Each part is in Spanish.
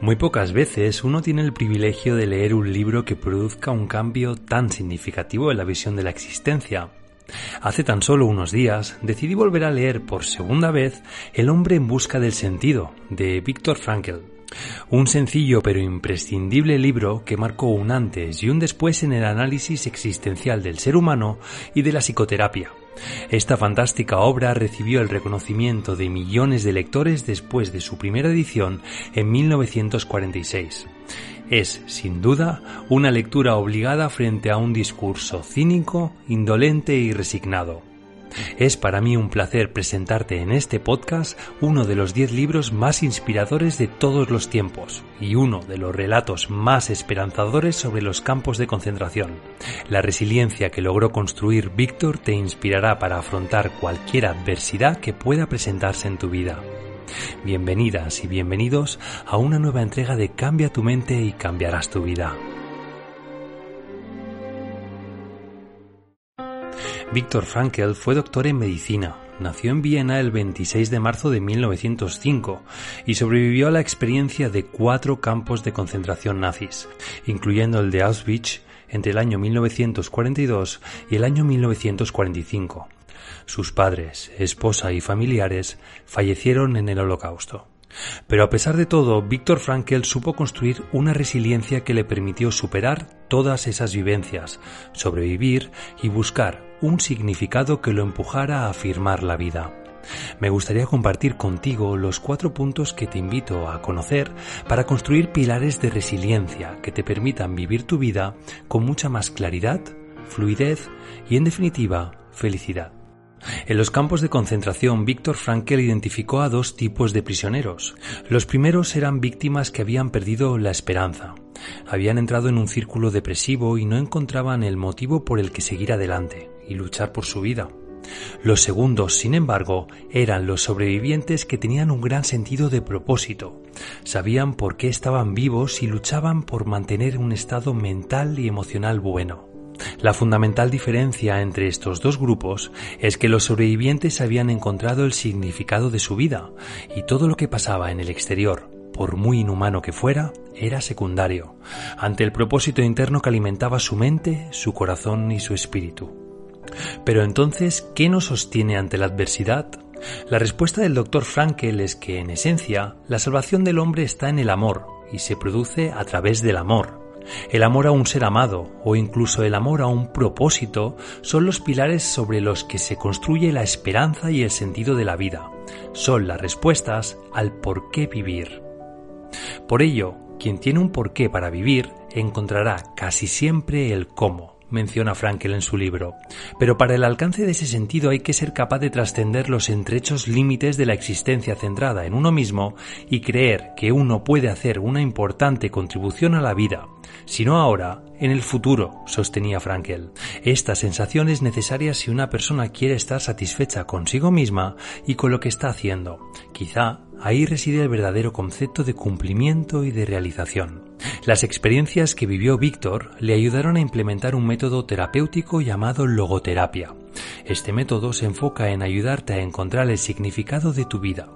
Muy pocas veces uno tiene el privilegio de leer un libro que produzca un cambio tan significativo en la visión de la existencia. Hace tan solo unos días decidí volver a leer por segunda vez El hombre en busca del sentido de Viktor Frankl. Un sencillo pero imprescindible libro que marcó un antes y un después en el análisis existencial del ser humano y de la psicoterapia. Esta fantástica obra recibió el reconocimiento de millones de lectores después de su primera edición en 1946. Es, sin duda, una lectura obligada frente a un discurso cínico, indolente y resignado. Es para mí un placer presentarte en este podcast uno de los diez libros más inspiradores de todos los tiempos y uno de los relatos más esperanzadores sobre los campos de concentración. La resiliencia que logró construir Víctor te inspirará para afrontar cualquier adversidad que pueda presentarse en tu vida. Bienvenidas y bienvenidos a una nueva entrega de Cambia tu mente y cambiarás tu vida. Víctor Frankl fue doctor en medicina. Nació en Viena el 26 de marzo de 1905 y sobrevivió a la experiencia de cuatro campos de concentración nazis, incluyendo el de Auschwitz entre el año 1942 y el año 1945. Sus padres, esposa y familiares fallecieron en el Holocausto. Pero a pesar de todo, Víctor Frankl supo construir una resiliencia que le permitió superar todas esas vivencias, sobrevivir y buscar un significado que lo empujara a afirmar la vida. Me gustaría compartir contigo los cuatro puntos que te invito a conocer para construir pilares de resiliencia que te permitan vivir tu vida con mucha más claridad, fluidez y en definitiva felicidad. En los campos de concentración, Víctor Frankl identificó a dos tipos de prisioneros. Los primeros eran víctimas que habían perdido la esperanza. Habían entrado en un círculo depresivo y no encontraban el motivo por el que seguir adelante y luchar por su vida. Los segundos, sin embargo, eran los sobrevivientes que tenían un gran sentido de propósito. Sabían por qué estaban vivos y luchaban por mantener un estado mental y emocional bueno. La fundamental diferencia entre estos dos grupos es que los sobrevivientes habían encontrado el significado de su vida y todo lo que pasaba en el exterior, por muy inhumano que fuera, era secundario, ante el propósito interno que alimentaba su mente, su corazón y su espíritu. Pero entonces, ¿qué nos sostiene ante la adversidad? La respuesta del doctor Frankel es que, en esencia, la salvación del hombre está en el amor y se produce a través del amor, el amor a un ser amado o incluso el amor a un propósito son los pilares sobre los que se construye la esperanza y el sentido de la vida. Son las respuestas al por qué vivir. Por ello, quien tiene un porqué para vivir encontrará casi siempre el cómo menciona Frankel en su libro. Pero para el alcance de ese sentido hay que ser capaz de trascender los entrechos límites de la existencia centrada en uno mismo y creer que uno puede hacer una importante contribución a la vida, si no ahora, en el futuro, sostenía Frankel. Esta sensación es necesaria si una persona quiere estar satisfecha consigo misma y con lo que está haciendo. Quizá Ahí reside el verdadero concepto de cumplimiento y de realización. Las experiencias que vivió Víctor le ayudaron a implementar un método terapéutico llamado logoterapia. Este método se enfoca en ayudarte a encontrar el significado de tu vida.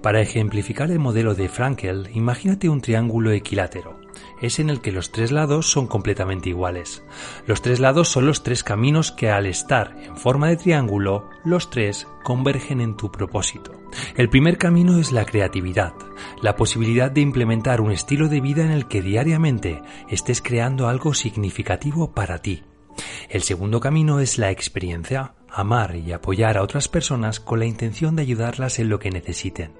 Para ejemplificar el modelo de Frankel, imagínate un triángulo equilátero es en el que los tres lados son completamente iguales. Los tres lados son los tres caminos que al estar en forma de triángulo, los tres convergen en tu propósito. El primer camino es la creatividad, la posibilidad de implementar un estilo de vida en el que diariamente estés creando algo significativo para ti. El segundo camino es la experiencia, amar y apoyar a otras personas con la intención de ayudarlas en lo que necesiten.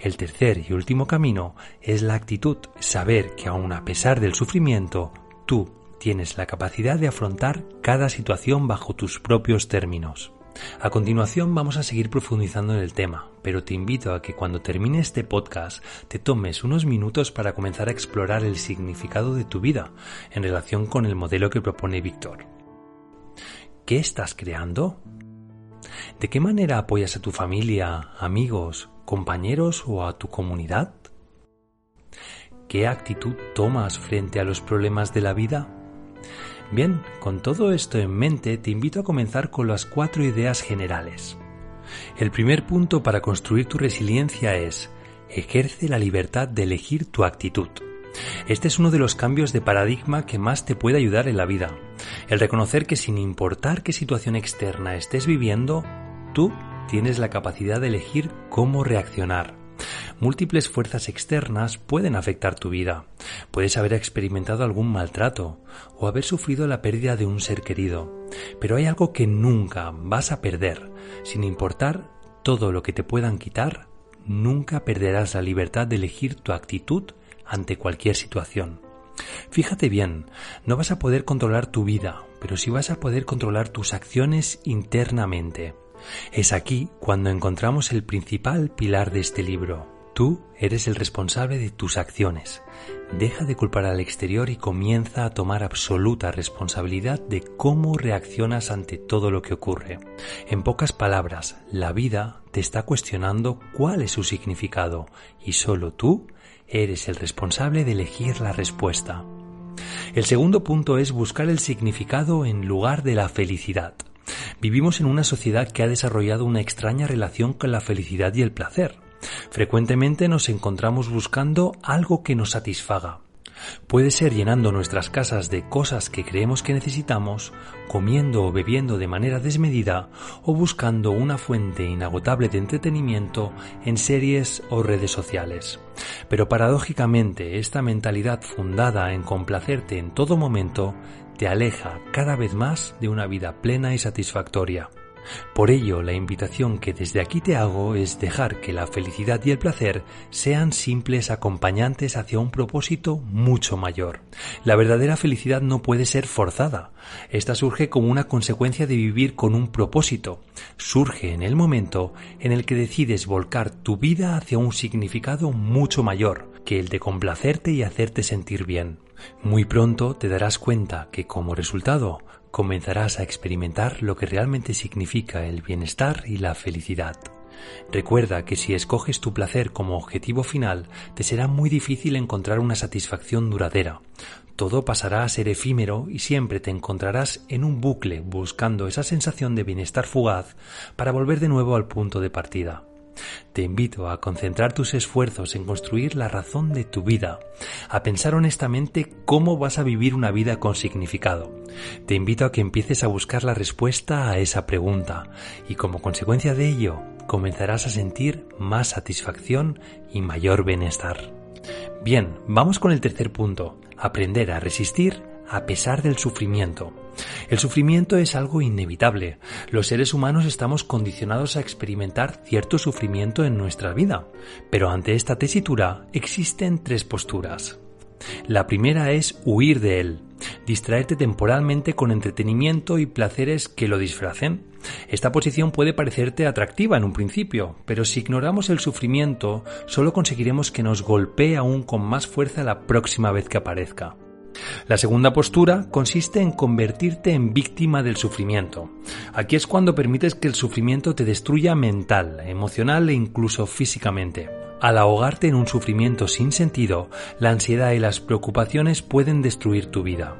El tercer y último camino es la actitud, saber que aun a pesar del sufrimiento, tú tienes la capacidad de afrontar cada situación bajo tus propios términos. A continuación vamos a seguir profundizando en el tema, pero te invito a que cuando termine este podcast te tomes unos minutos para comenzar a explorar el significado de tu vida en relación con el modelo que propone Víctor. ¿Qué estás creando? ¿De qué manera apoyas a tu familia, amigos, compañeros o a tu comunidad? ¿Qué actitud tomas frente a los problemas de la vida? Bien, con todo esto en mente te invito a comenzar con las cuatro ideas generales. El primer punto para construir tu resiliencia es ejerce la libertad de elegir tu actitud. Este es uno de los cambios de paradigma que más te puede ayudar en la vida. El reconocer que sin importar qué situación externa estés viviendo, tú tienes la capacidad de elegir cómo reaccionar. Múltiples fuerzas externas pueden afectar tu vida. Puedes haber experimentado algún maltrato o haber sufrido la pérdida de un ser querido. Pero hay algo que nunca vas a perder. Sin importar todo lo que te puedan quitar, nunca perderás la libertad de elegir tu actitud ante cualquier situación. Fíjate bien, no vas a poder controlar tu vida, pero sí vas a poder controlar tus acciones internamente. Es aquí cuando encontramos el principal pilar de este libro. Tú eres el responsable de tus acciones. Deja de culpar al exterior y comienza a tomar absoluta responsabilidad de cómo reaccionas ante todo lo que ocurre. En pocas palabras, la vida te está cuestionando cuál es su significado y solo tú Eres el responsable de elegir la respuesta. El segundo punto es buscar el significado en lugar de la felicidad. Vivimos en una sociedad que ha desarrollado una extraña relación con la felicidad y el placer. Frecuentemente nos encontramos buscando algo que nos satisfaga, Puede ser llenando nuestras casas de cosas que creemos que necesitamos, comiendo o bebiendo de manera desmedida o buscando una fuente inagotable de entretenimiento en series o redes sociales. Pero paradójicamente esta mentalidad fundada en complacerte en todo momento te aleja cada vez más de una vida plena y satisfactoria. Por ello, la invitación que desde aquí te hago es dejar que la felicidad y el placer sean simples acompañantes hacia un propósito mucho mayor. La verdadera felicidad no puede ser forzada. Esta surge como una consecuencia de vivir con un propósito. Surge en el momento en el que decides volcar tu vida hacia un significado mucho mayor que el de complacerte y hacerte sentir bien. Muy pronto te darás cuenta que como resultado comenzarás a experimentar lo que realmente significa el bienestar y la felicidad. Recuerda que si escoges tu placer como objetivo final, te será muy difícil encontrar una satisfacción duradera. Todo pasará a ser efímero y siempre te encontrarás en un bucle buscando esa sensación de bienestar fugaz para volver de nuevo al punto de partida. Te invito a concentrar tus esfuerzos en construir la razón de tu vida, a pensar honestamente cómo vas a vivir una vida con significado. Te invito a que empieces a buscar la respuesta a esa pregunta y como consecuencia de ello comenzarás a sentir más satisfacción y mayor bienestar. Bien, vamos con el tercer punto, aprender a resistir a pesar del sufrimiento. El sufrimiento es algo inevitable. Los seres humanos estamos condicionados a experimentar cierto sufrimiento en nuestra vida. Pero ante esta tesitura existen tres posturas. La primera es huir de él, distraerte temporalmente con entretenimiento y placeres que lo disfracen. Esta posición puede parecerte atractiva en un principio, pero si ignoramos el sufrimiento, solo conseguiremos que nos golpee aún con más fuerza la próxima vez que aparezca. La segunda postura consiste en convertirte en víctima del sufrimiento. Aquí es cuando permites que el sufrimiento te destruya mental, emocional e incluso físicamente. Al ahogarte en un sufrimiento sin sentido, la ansiedad y las preocupaciones pueden destruir tu vida.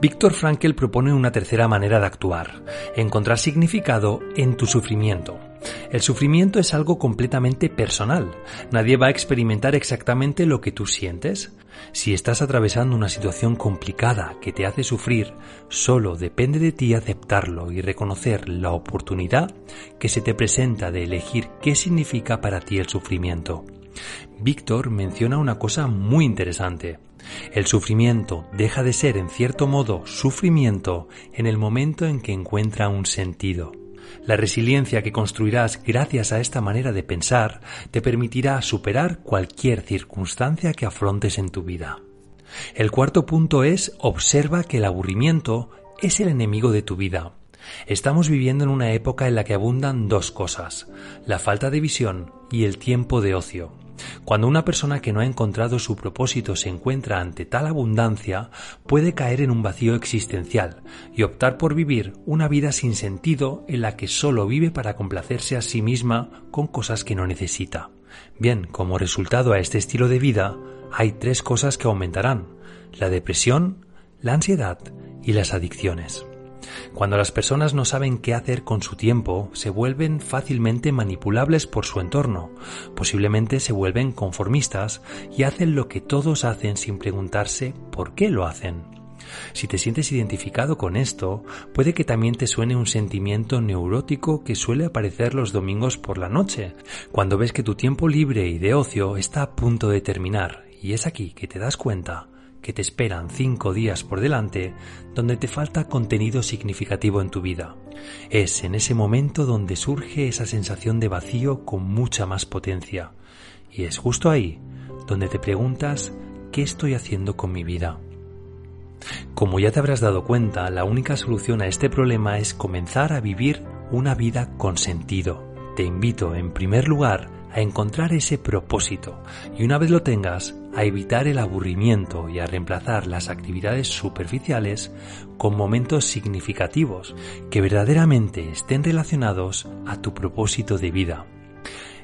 Víctor Frankl propone una tercera manera de actuar, encontrar significado en tu sufrimiento. El sufrimiento es algo completamente personal. Nadie va a experimentar exactamente lo que tú sientes. Si estás atravesando una situación complicada que te hace sufrir, solo depende de ti aceptarlo y reconocer la oportunidad que se te presenta de elegir qué significa para ti el sufrimiento. Víctor menciona una cosa muy interesante. El sufrimiento deja de ser en cierto modo sufrimiento en el momento en que encuentra un sentido. La resiliencia que construirás gracias a esta manera de pensar te permitirá superar cualquier circunstancia que afrontes en tu vida. El cuarto punto es observa que el aburrimiento es el enemigo de tu vida. Estamos viviendo en una época en la que abundan dos cosas, la falta de visión y el tiempo de ocio. Cuando una persona que no ha encontrado su propósito se encuentra ante tal abundancia, puede caer en un vacío existencial y optar por vivir una vida sin sentido en la que solo vive para complacerse a sí misma con cosas que no necesita. Bien, como resultado a este estilo de vida, hay tres cosas que aumentarán, la depresión, la ansiedad y las adicciones. Cuando las personas no saben qué hacer con su tiempo, se vuelven fácilmente manipulables por su entorno, posiblemente se vuelven conformistas y hacen lo que todos hacen sin preguntarse por qué lo hacen. Si te sientes identificado con esto, puede que también te suene un sentimiento neurótico que suele aparecer los domingos por la noche, cuando ves que tu tiempo libre y de ocio está a punto de terminar, y es aquí que te das cuenta que te esperan cinco días por delante donde te falta contenido significativo en tu vida. Es en ese momento donde surge esa sensación de vacío con mucha más potencia. Y es justo ahí donde te preguntas ¿qué estoy haciendo con mi vida? Como ya te habrás dado cuenta, la única solución a este problema es comenzar a vivir una vida con sentido. Te invito, en primer lugar, a encontrar ese propósito y una vez lo tengas, a evitar el aburrimiento y a reemplazar las actividades superficiales con momentos significativos que verdaderamente estén relacionados a tu propósito de vida.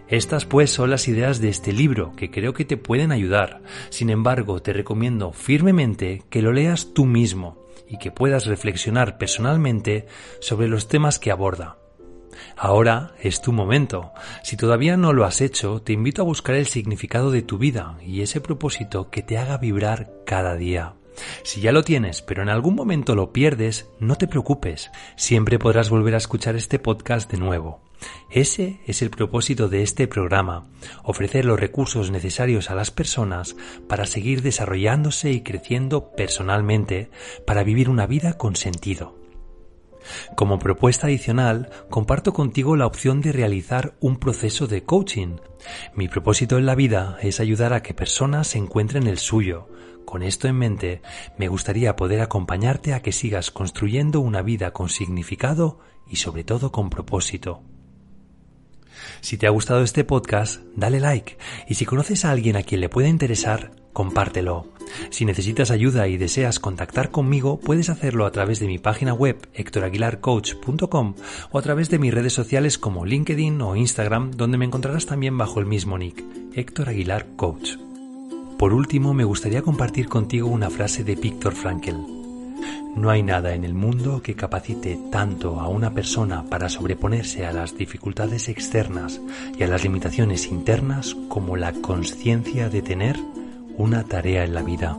Estas pues son las ideas de este libro que creo que te pueden ayudar. Sin embargo, te recomiendo firmemente que lo leas tú mismo y que puedas reflexionar personalmente sobre los temas que aborda. Ahora es tu momento. Si todavía no lo has hecho, te invito a buscar el significado de tu vida y ese propósito que te haga vibrar cada día. Si ya lo tienes, pero en algún momento lo pierdes, no te preocupes, siempre podrás volver a escuchar este podcast de nuevo. Ese es el propósito de este programa, ofrecer los recursos necesarios a las personas para seguir desarrollándose y creciendo personalmente, para vivir una vida con sentido. Como propuesta adicional, comparto contigo la opción de realizar un proceso de coaching. Mi propósito en la vida es ayudar a que personas encuentren el suyo. Con esto en mente, me gustaría poder acompañarte a que sigas construyendo una vida con significado y sobre todo con propósito. Si te ha gustado este podcast, dale like y si conoces a alguien a quien le pueda interesar, compártelo. Si necesitas ayuda y deseas contactar conmigo, puedes hacerlo a través de mi página web hectoraguilarcoach.com o a través de mis redes sociales como LinkedIn o Instagram, donde me encontrarás también bajo el mismo nick, Héctor Aguilar Coach. Por último, me gustaría compartir contigo una frase de Víctor Frankl. No hay nada en el mundo que capacite tanto a una persona para sobreponerse a las dificultades externas y a las limitaciones internas como la conciencia de tener una tarea en la vida.